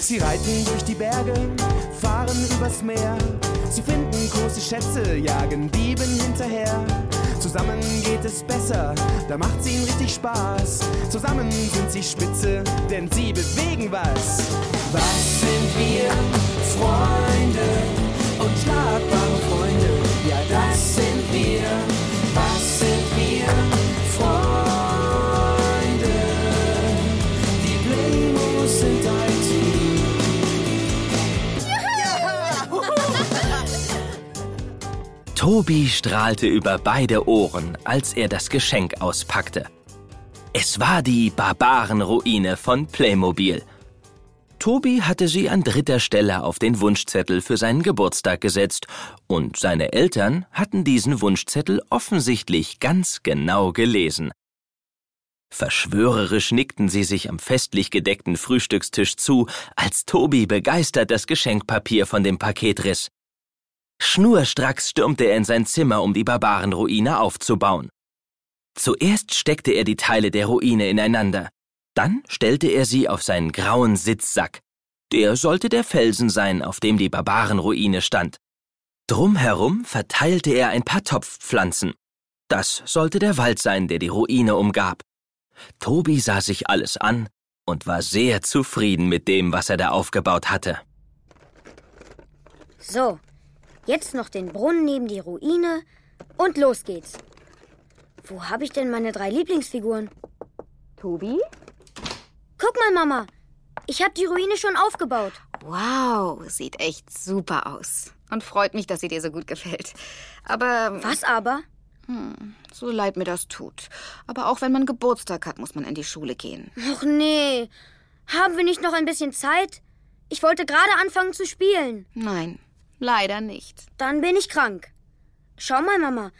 Sie reiten durch die Berge, fahren übers Meer. Sie finden große Schätze, jagen Dieben hinterher. Zusammen geht es besser, da macht's ihnen richtig Spaß. Zusammen sind sie spitze, denn sie bewegen was. Was sind wir? Freunde unschlagbare Freunde, Tobi strahlte über beide Ohren, als er das Geschenk auspackte. Es war die Barbarenruine von Playmobil. Tobi hatte sie an dritter Stelle auf den Wunschzettel für seinen Geburtstag gesetzt, und seine Eltern hatten diesen Wunschzettel offensichtlich ganz genau gelesen. Verschwörerisch nickten sie sich am festlich gedeckten Frühstückstisch zu, als Tobi begeistert das Geschenkpapier von dem Paket riss. Schnurstracks stürmte er in sein Zimmer, um die Barbarenruine aufzubauen. Zuerst steckte er die Teile der Ruine ineinander, dann stellte er sie auf seinen grauen Sitzsack. Der sollte der Felsen sein, auf dem die Barbarenruine stand. Drumherum verteilte er ein paar Topfpflanzen. Das sollte der Wald sein, der die Ruine umgab. Tobi sah sich alles an und war sehr zufrieden mit dem, was er da aufgebaut hatte. So, jetzt noch den Brunnen neben die Ruine und los geht's. Wo habe ich denn meine drei Lieblingsfiguren? Tobi? Guck mal, Mama. Ich habe die Ruine schon aufgebaut. Wow, sieht echt super aus. Und freut mich, dass sie dir so gut gefällt. Aber Was aber? so leid mir das tut. Aber auch wenn man Geburtstag hat, muss man in die Schule gehen. Och nee. Haben wir nicht noch ein bisschen Zeit? Ich wollte gerade anfangen zu spielen. Nein, leider nicht. Dann bin ich krank. Schau mal, Mama.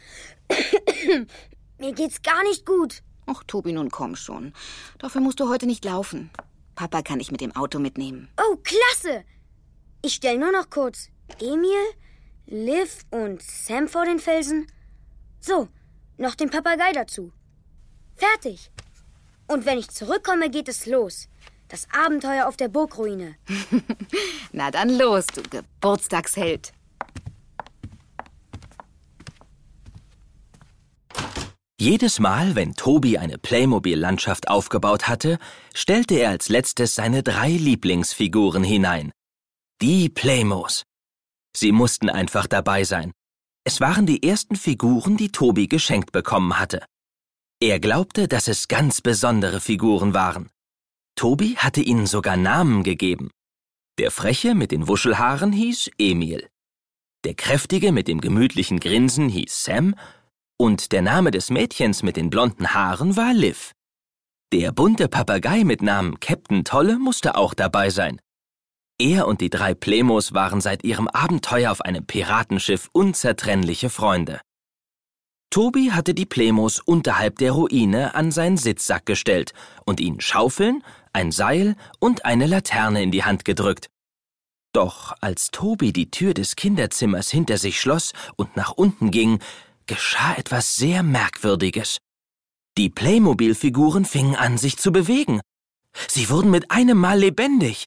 Mir geht's gar nicht gut. Ach, Tobi, nun komm schon. Dafür musst du heute nicht laufen. Papa kann dich mit dem Auto mitnehmen. Oh, klasse! Ich stell nur noch kurz Emil, Liv und Sam vor den Felsen. So, noch den Papagei dazu. Fertig. Und wenn ich zurückkomme, geht es los. Das Abenteuer auf der Burgruine. Na dann los, du Geburtstagsheld. Jedes Mal, wenn Tobi eine Playmobil-Landschaft aufgebaut hatte, stellte er als letztes seine drei Lieblingsfiguren hinein. Die Playmos. Sie mussten einfach dabei sein. Es waren die ersten Figuren, die Tobi geschenkt bekommen hatte. Er glaubte, dass es ganz besondere Figuren waren. Tobi hatte ihnen sogar Namen gegeben. Der Freche mit den Wuschelhaaren hieß Emil. Der Kräftige mit dem gemütlichen Grinsen hieß Sam und der Name des Mädchens mit den blonden Haaren war Liv. Der bunte Papagei mit Namen Captain Tolle musste auch dabei sein. Er und die drei Plemos waren seit ihrem Abenteuer auf einem Piratenschiff unzertrennliche Freunde. Tobi hatte die Plemos unterhalb der Ruine an seinen Sitzsack gestellt und ihnen Schaufeln, ein Seil und eine Laterne in die Hand gedrückt. Doch als Tobi die Tür des Kinderzimmers hinter sich schloss und nach unten ging, geschah etwas sehr Merkwürdiges. Die Playmobil-Figuren fingen an, sich zu bewegen. Sie wurden mit einem Mal lebendig.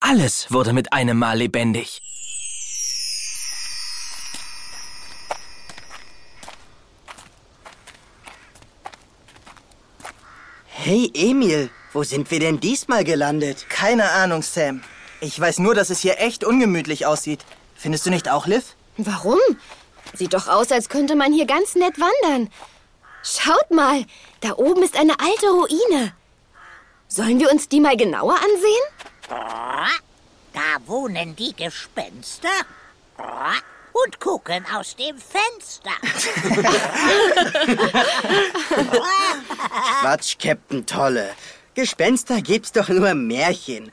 Alles wurde mit einem Mal lebendig. Hey Emil, wo sind wir denn diesmal gelandet? Keine Ahnung, Sam. Ich weiß nur, dass es hier echt ungemütlich aussieht. Findest du nicht auch, Liv? Warum? Sieht doch aus, als könnte man hier ganz nett wandern. Schaut mal, da oben ist eine alte Ruine. Sollen wir uns die mal genauer ansehen? Da wohnen die Gespenster und gucken aus dem Fenster. Quatsch, Captain Tolle. Gespenster gibt's doch nur im Märchen.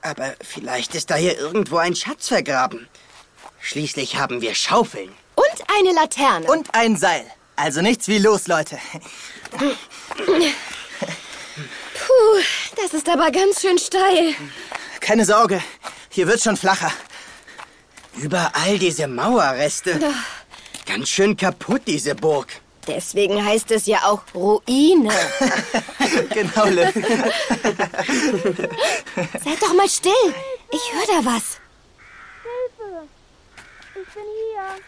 Aber vielleicht ist da hier irgendwo ein Schatz vergraben. Schließlich haben wir Schaufeln. Und eine Laterne. Und ein Seil. Also nichts wie los, Leute. Puh, das ist aber ganz schön steil. Keine Sorge, hier wird schon flacher. Überall diese Mauerreste. Ganz schön kaputt, diese Burg. Deswegen heißt es ja auch Ruine. Genau, Liv. Seid doch mal still. Ich höre da was. Hilfe! Ich bin hier.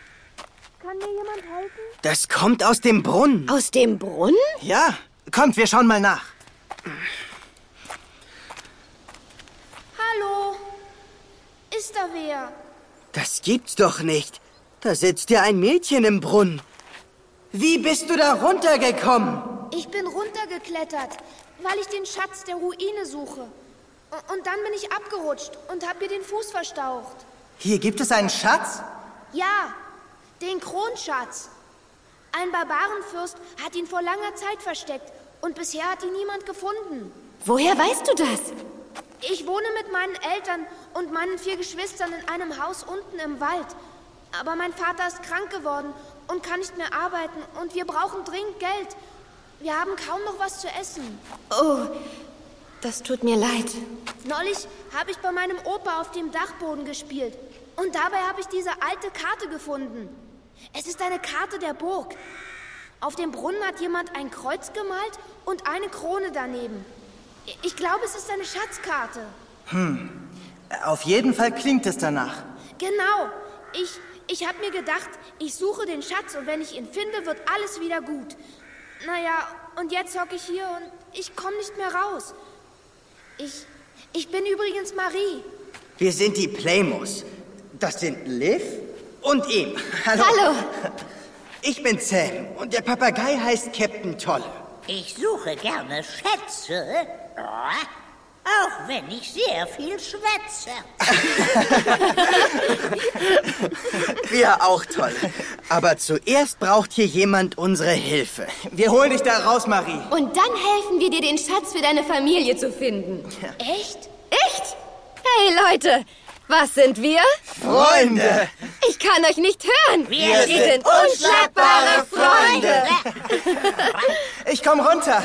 Kann mir jemand helfen? Das kommt aus dem Brunnen. Aus dem Brunnen? Ja, kommt, wir schauen mal nach. Hallo? Ist da wer? Das gibt's doch nicht. Da sitzt ja ein Mädchen im Brunnen. Wie bist du da runtergekommen? Ich bin runtergeklettert, weil ich den Schatz der Ruine suche. Und dann bin ich abgerutscht und hab mir den Fuß verstaucht. Hier gibt es einen Schatz? Ja, den Kronschatz. Ein Barbarenfürst hat ihn vor langer Zeit versteckt und bisher hat ihn niemand gefunden. Woher weißt du das? Ich wohne mit meinen Eltern und meinen vier Geschwistern in einem Haus unten im Wald. Aber mein Vater ist krank geworden und kann nicht mehr arbeiten und wir brauchen dringend Geld. Wir haben kaum noch was zu essen. Oh, das tut mir leid. Neulich habe ich bei meinem Opa auf dem Dachboden gespielt und dabei habe ich diese alte Karte gefunden. Es ist eine Karte der Burg. Auf dem Brunnen hat jemand ein Kreuz gemalt und eine Krone daneben. Ich glaube, es ist eine Schatzkarte. Auf jeden Fall klingt es danach. Genau. Ich, ich habe mir gedacht, ich suche den Schatz und wenn ich ihn finde, wird alles wieder gut. Naja, und jetzt hocke ich hier und ich komme nicht mehr raus. Ich, ich bin übrigens Marie. Wir sind die Playmos. Das sind Liv und ihm. Hallo. Hallo. Ich bin Sam und der Papagei heißt Captain Tolle. Ich suche gerne Schätze, auch wenn ich sehr viel schwätze. Wir auch toll. Aber zuerst braucht hier jemand unsere Hilfe. Wir holen dich da raus, Marie. Und dann helfen wir dir, den Schatz für deine Familie zu finden. Echt? Echt? Hey Leute, was sind wir? Freunde! Ich kann euch nicht hören. Wir sind unschlagbare Freunde. Ich komm runter.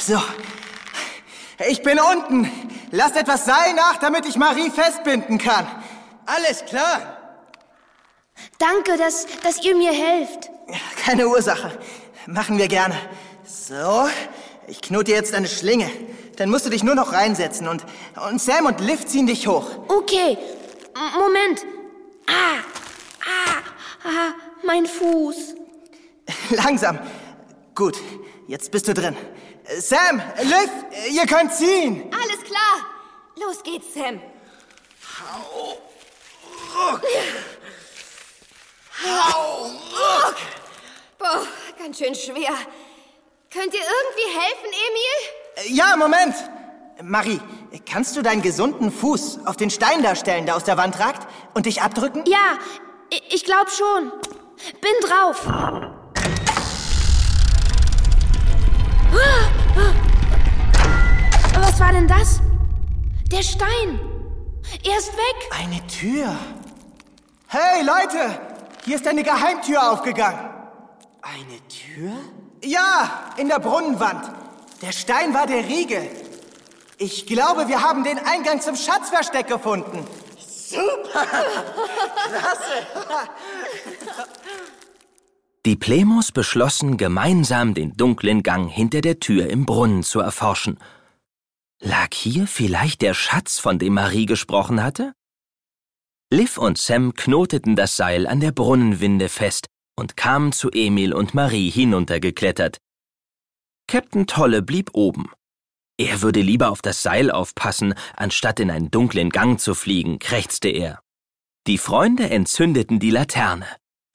So. Ich bin unten. Lasst etwas Seil nach, damit ich Marie festbinden kann. Alles klar. Danke, dass, dass ihr mir helft. Keine Ursache. Machen wir gerne. So. Ich knote jetzt eine Schlinge. Dann musst du dich nur noch reinsetzen und, und Sam und Liv ziehen dich hoch. Okay, M Moment. Ah, ah, ah, mein Fuß. Langsam. Gut, jetzt bist du drin. Sam, Liv, ihr könnt ziehen. Alles klar. Los geht's, Sam. Boah, ganz schön schwer. Könnt ihr irgendwie helfen, Emil? Ja, Moment. Marie, kannst du deinen gesunden Fuß auf den Stein da stellen, der aus der Wand ragt, und dich abdrücken? Ja, ich glaube schon. Bin drauf. Was war denn das? Der Stein. Er ist weg. Eine Tür. Hey, Leute! Hier ist eine Geheimtür aufgegangen. Eine Tür? Ja, in der Brunnenwand. Der Stein war der Riegel. Ich glaube, wir haben den Eingang zum Schatzversteck gefunden. Die Plemos beschlossen, gemeinsam den dunklen Gang hinter der Tür im Brunnen zu erforschen. Lag hier vielleicht der Schatz, von dem Marie gesprochen hatte? Liv und Sam knoteten das Seil an der Brunnenwinde fest und kamen zu Emil und Marie hinuntergeklettert. Captain Tolle blieb oben. Er würde lieber auf das Seil aufpassen, anstatt in einen dunklen Gang zu fliegen, krächzte er. Die Freunde entzündeten die Laterne.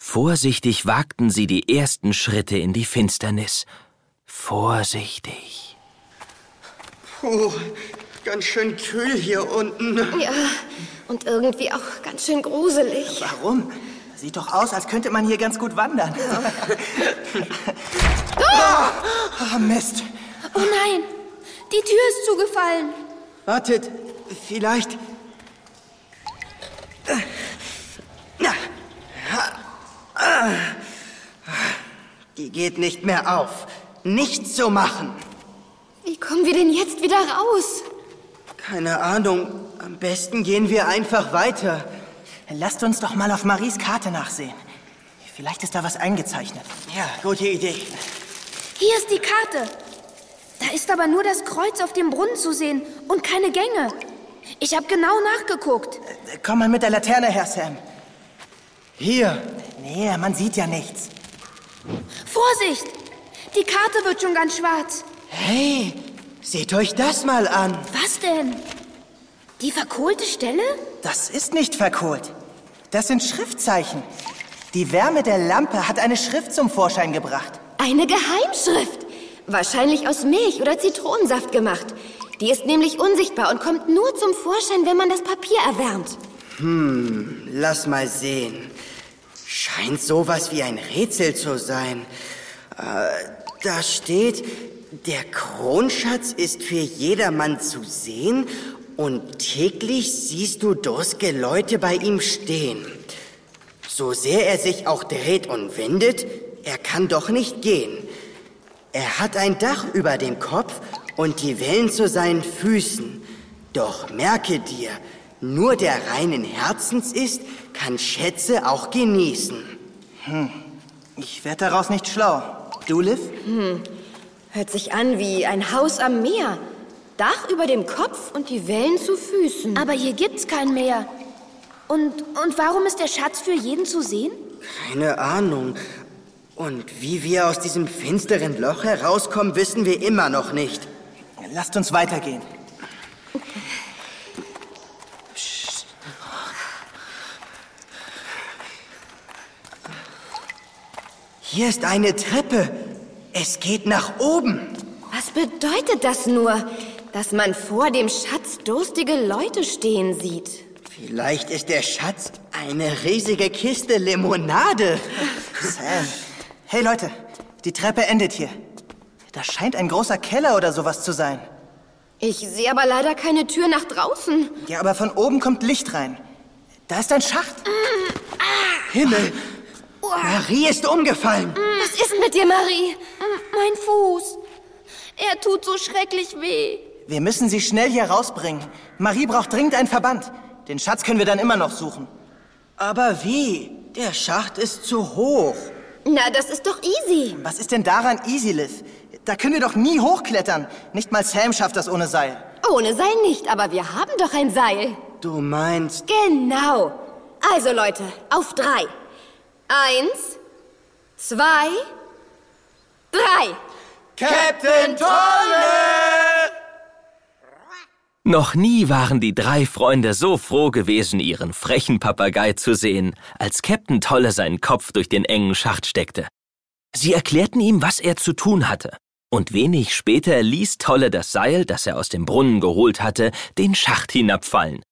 Vorsichtig wagten sie die ersten Schritte in die Finsternis. Vorsichtig. Puh, ganz schön kühl hier unten. Ja, und irgendwie auch ganz schön gruselig. Warum? Sieht doch aus, als könnte man hier ganz gut wandern. Ah, Mist. Oh nein, die Tür ist zugefallen. Wartet, vielleicht. Die geht nicht mehr auf. Nichts zu machen. Wie kommen wir denn jetzt wieder raus? Keine Ahnung. Am besten gehen wir einfach weiter. Lasst uns doch mal auf Maries Karte nachsehen. Vielleicht ist da was eingezeichnet. Ja, gute Idee. Hier ist die Karte. Da ist aber nur das Kreuz auf dem Brunnen zu sehen und keine Gänge. Ich habe genau nachgeguckt. Komm mal mit der Laterne her, Sam. Hier. Nee, man sieht ja nichts. Vorsicht! Die Karte wird schon ganz schwarz. Hey, seht euch das mal an. Was denn? Die verkohlte Stelle? Das ist nicht verkohlt. Das sind Schriftzeichen. Die Wärme der Lampe hat eine Schrift zum Vorschein gebracht. Eine Geheimschrift. Wahrscheinlich aus Milch oder Zitronensaft gemacht. Die ist nämlich unsichtbar und kommt nur zum Vorschein, wenn man das Papier erwärmt. Hm, lass mal sehen. Scheint sowas wie ein Rätsel zu sein. Äh, da steht, der Kronschatz ist für jedermann zu sehen und täglich siehst du durstige Leute bei ihm stehen. So sehr er sich auch dreht und wendet, er kann doch nicht gehen. Er hat ein Dach über dem Kopf und die Wellen zu seinen Füßen. Doch merke dir, nur der reinen Herzens ist, kann Schätze auch genießen. Hm. Ich werde daraus nicht schlau. Du, Liv? Hm. Hört sich an wie ein Haus am Meer. Dach über dem Kopf und die Wellen zu Füßen. Aber hier gibt's kein Meer. Und, und warum ist der Schatz für jeden zu sehen? Keine Ahnung. Und wie wir aus diesem finsteren Loch herauskommen, wissen wir immer noch nicht. Lasst uns weitergehen. Hier ist eine Treppe. Es geht nach oben. Was bedeutet das nur, dass man vor dem Schatz durstige Leute stehen sieht? Vielleicht ist der Schatz eine riesige Kiste Limonade. Sam. Hey Leute, die Treppe endet hier. Das scheint ein großer Keller oder sowas zu sein. Ich sehe aber leider keine Tür nach draußen. Ja, aber von oben kommt Licht rein. Da ist ein Schacht. Himmel! Marie ist umgefallen. Was ist mit dir, Marie? Mein Fuß. Er tut so schrecklich weh. Wir müssen sie schnell hier rausbringen. Marie braucht dringend einen Verband. Den Schatz können wir dann immer noch suchen. Aber wie? Der Schacht ist zu hoch. Na, das ist doch easy. Was ist denn daran easy, Liv? Da können wir doch nie hochklettern. Nicht mal Sam schafft das ohne Seil. Ohne Seil nicht, aber wir haben doch ein Seil. Du meinst... Genau. Also Leute, auf drei. Eins, zwei, drei. Captain Tolle! Noch nie waren die drei Freunde so froh gewesen, ihren frechen Papagei zu sehen, als Captain Tolle seinen Kopf durch den engen Schacht steckte. Sie erklärten ihm, was er zu tun hatte. Und wenig später ließ Tolle das Seil, das er aus dem Brunnen geholt hatte, den Schacht hinabfallen.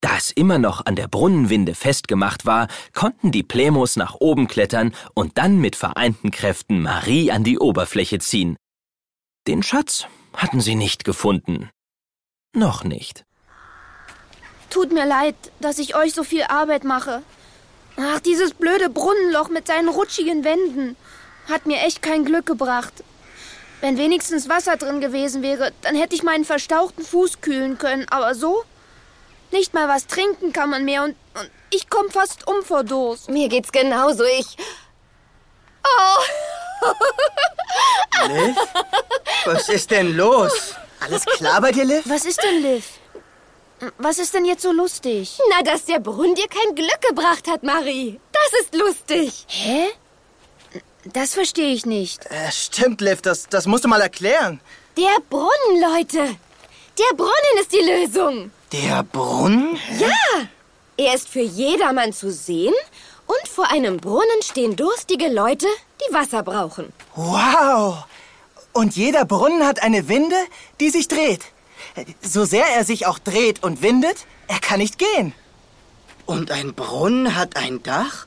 Da es immer noch an der Brunnenwinde festgemacht war, konnten die Plemos nach oben klettern und dann mit vereinten Kräften Marie an die Oberfläche ziehen. Den Schatz hatten sie nicht gefunden. Noch nicht. Tut mir leid, dass ich euch so viel Arbeit mache. Ach, dieses blöde Brunnenloch mit seinen rutschigen Wänden hat mir echt kein Glück gebracht. Wenn wenigstens Wasser drin gewesen wäre, dann hätte ich meinen verstauchten Fuß kühlen können. Aber so? Nicht mal was trinken kann man mehr und, und ich komme fast um vor Durst. Mir geht's genauso. Ich. Oh! Liv? Was ist denn los? Alles klar bei dir, Liv? Was ist denn, Liv? Was ist denn jetzt so lustig? Na, dass der Brunnen dir kein Glück gebracht hat, Marie. Das ist lustig. Hä? Das verstehe ich nicht. Äh, stimmt, Liv, das, das musst du mal erklären. Der Brunnen, Leute. Der Brunnen ist die Lösung. Der Brunnen? Ja. Er ist für jedermann zu sehen und vor einem Brunnen stehen durstige Leute, die Wasser brauchen. Wow! Und jeder Brunnen hat eine Winde, die sich dreht. So sehr er sich auch dreht und windet, er kann nicht gehen. Und ein Brunnen hat ein Dach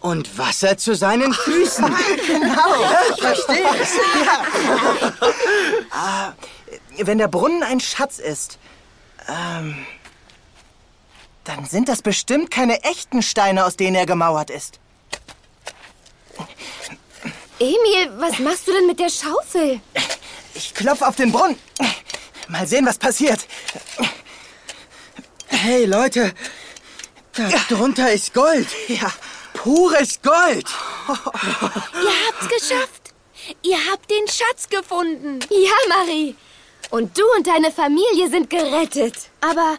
und Wasser zu seinen Füßen. genau, ich verstehe es. Ja. ah, wenn der Brunnen ein Schatz ist, ähm, dann sind das bestimmt keine echten Steine, aus denen er gemauert ist. Emil, was machst du denn mit der Schaufel? Ich klopfe auf den Brunnen. Mal sehen, was passiert. Hey, Leute, da drunter ist Gold. Ja. Pures Gold. Ihr habt's geschafft. Ihr habt den Schatz gefunden. Ja, Marie. Und du und deine Familie sind gerettet. Aber,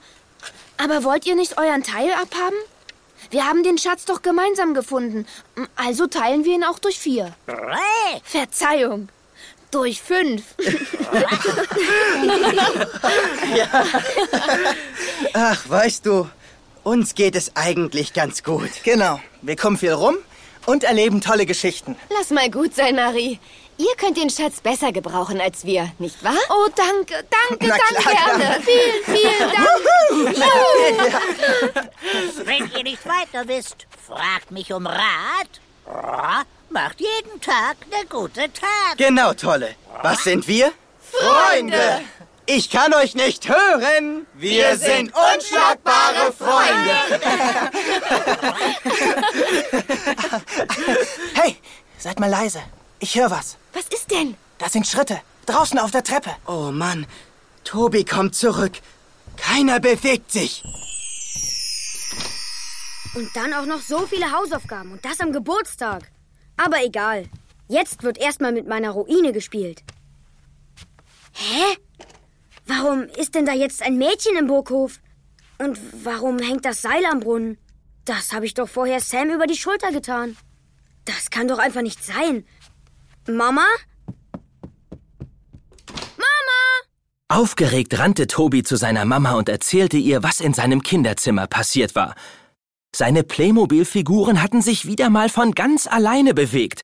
aber wollt ihr nicht euren Teil abhaben? Wir haben den Schatz doch gemeinsam gefunden. Also teilen wir ihn auch durch vier. Verzeihung. Durch fünf. Ach, weißt du, uns geht es eigentlich ganz gut. Genau. Wir kommen viel rum und erleben tolle Geschichten. Lass mal gut sein, Marie. Ihr könnt den Schatz besser gebrauchen als wir, nicht wahr? Oh, danke, danke, Na danke, klar, gerne. Vielen, vielen Dank. wenn ihr nicht weiter wisst, fragt mich um Rat. Macht jeden Tag eine gute Tat. Genau, Tolle. Was sind wir? Freunde! Ich kann euch nicht hören. Wir sind unschlagbare Freunde. Hey, seid mal leise. Ich höre was. Was ist denn? Das sind Schritte. Draußen auf der Treppe. Oh Mann, Tobi kommt zurück. Keiner bewegt sich. Und dann auch noch so viele Hausaufgaben und das am Geburtstag. Aber egal. Jetzt wird erstmal mit meiner Ruine gespielt. Hä? Warum ist denn da jetzt ein Mädchen im Burghof? Und warum hängt das Seil am Brunnen? Das habe ich doch vorher Sam über die Schulter getan. Das kann doch einfach nicht sein. Mama? Aufgeregt rannte Tobi zu seiner Mama und erzählte ihr, was in seinem Kinderzimmer passiert war. Seine Playmobil-Figuren hatten sich wieder mal von ganz alleine bewegt.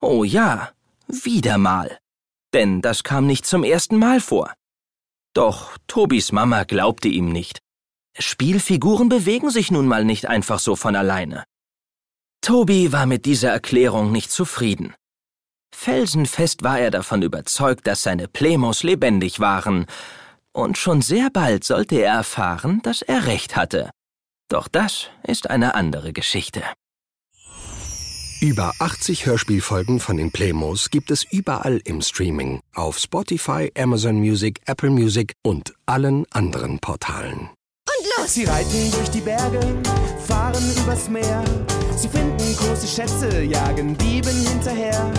Oh ja, wieder mal. Denn das kam nicht zum ersten Mal vor. Doch Tobis Mama glaubte ihm nicht. Spielfiguren bewegen sich nun mal nicht einfach so von alleine. Tobi war mit dieser Erklärung nicht zufrieden. Felsenfest war er davon überzeugt, dass seine Plemos lebendig waren, und schon sehr bald sollte er erfahren, dass er recht hatte. Doch das ist eine andere Geschichte. Über 80 Hörspielfolgen von den Playmos gibt es überall im Streaming, auf Spotify, Amazon Music, Apple Music und allen anderen Portalen. Sie reiten durch die Berge, fahren übers Meer. Sie finden große Schätze, jagen Dieben hinterher.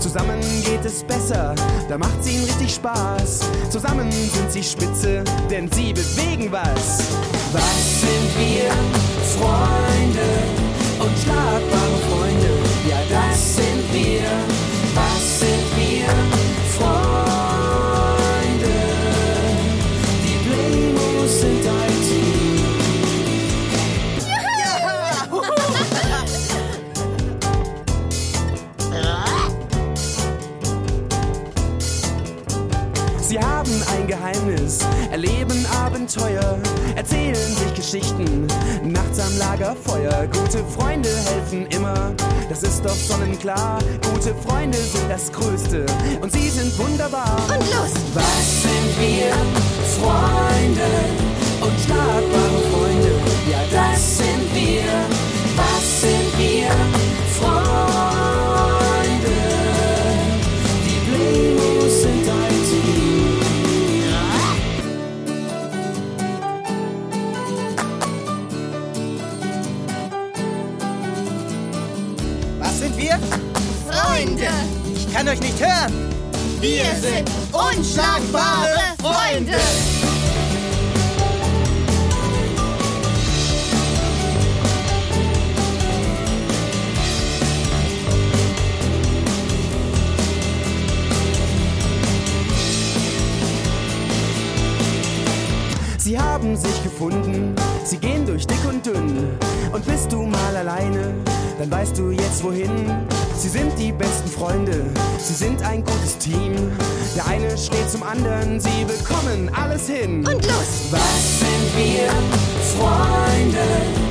Zusammen geht es besser, da macht's ihnen richtig Spaß. Zusammen sind sie spitze, denn sie bewegen was. Was sind wir? Freunde, unschlagbare Freunde. Erleben Abenteuer, erzählen sich Geschichten, nachts am Lagerfeuer. Gute Freunde helfen immer, das ist doch sonnenklar. Gute Freunde sind das Größte und sie sind wunderbar. Und los! Was sind wir? Freunde, unschlagbare Freunde. Ja, das Wir sind unschlagbare Freunde! Sie haben sich gefunden, sie gehen durch dick und dünn. Und bist du mal alleine, dann weißt du jetzt wohin. Sie sind die besten Freunde, sie sind ein gutes Team. Der eine steht zum anderen, sie bekommen alles hin. Und los! Was sind wir? Freunde,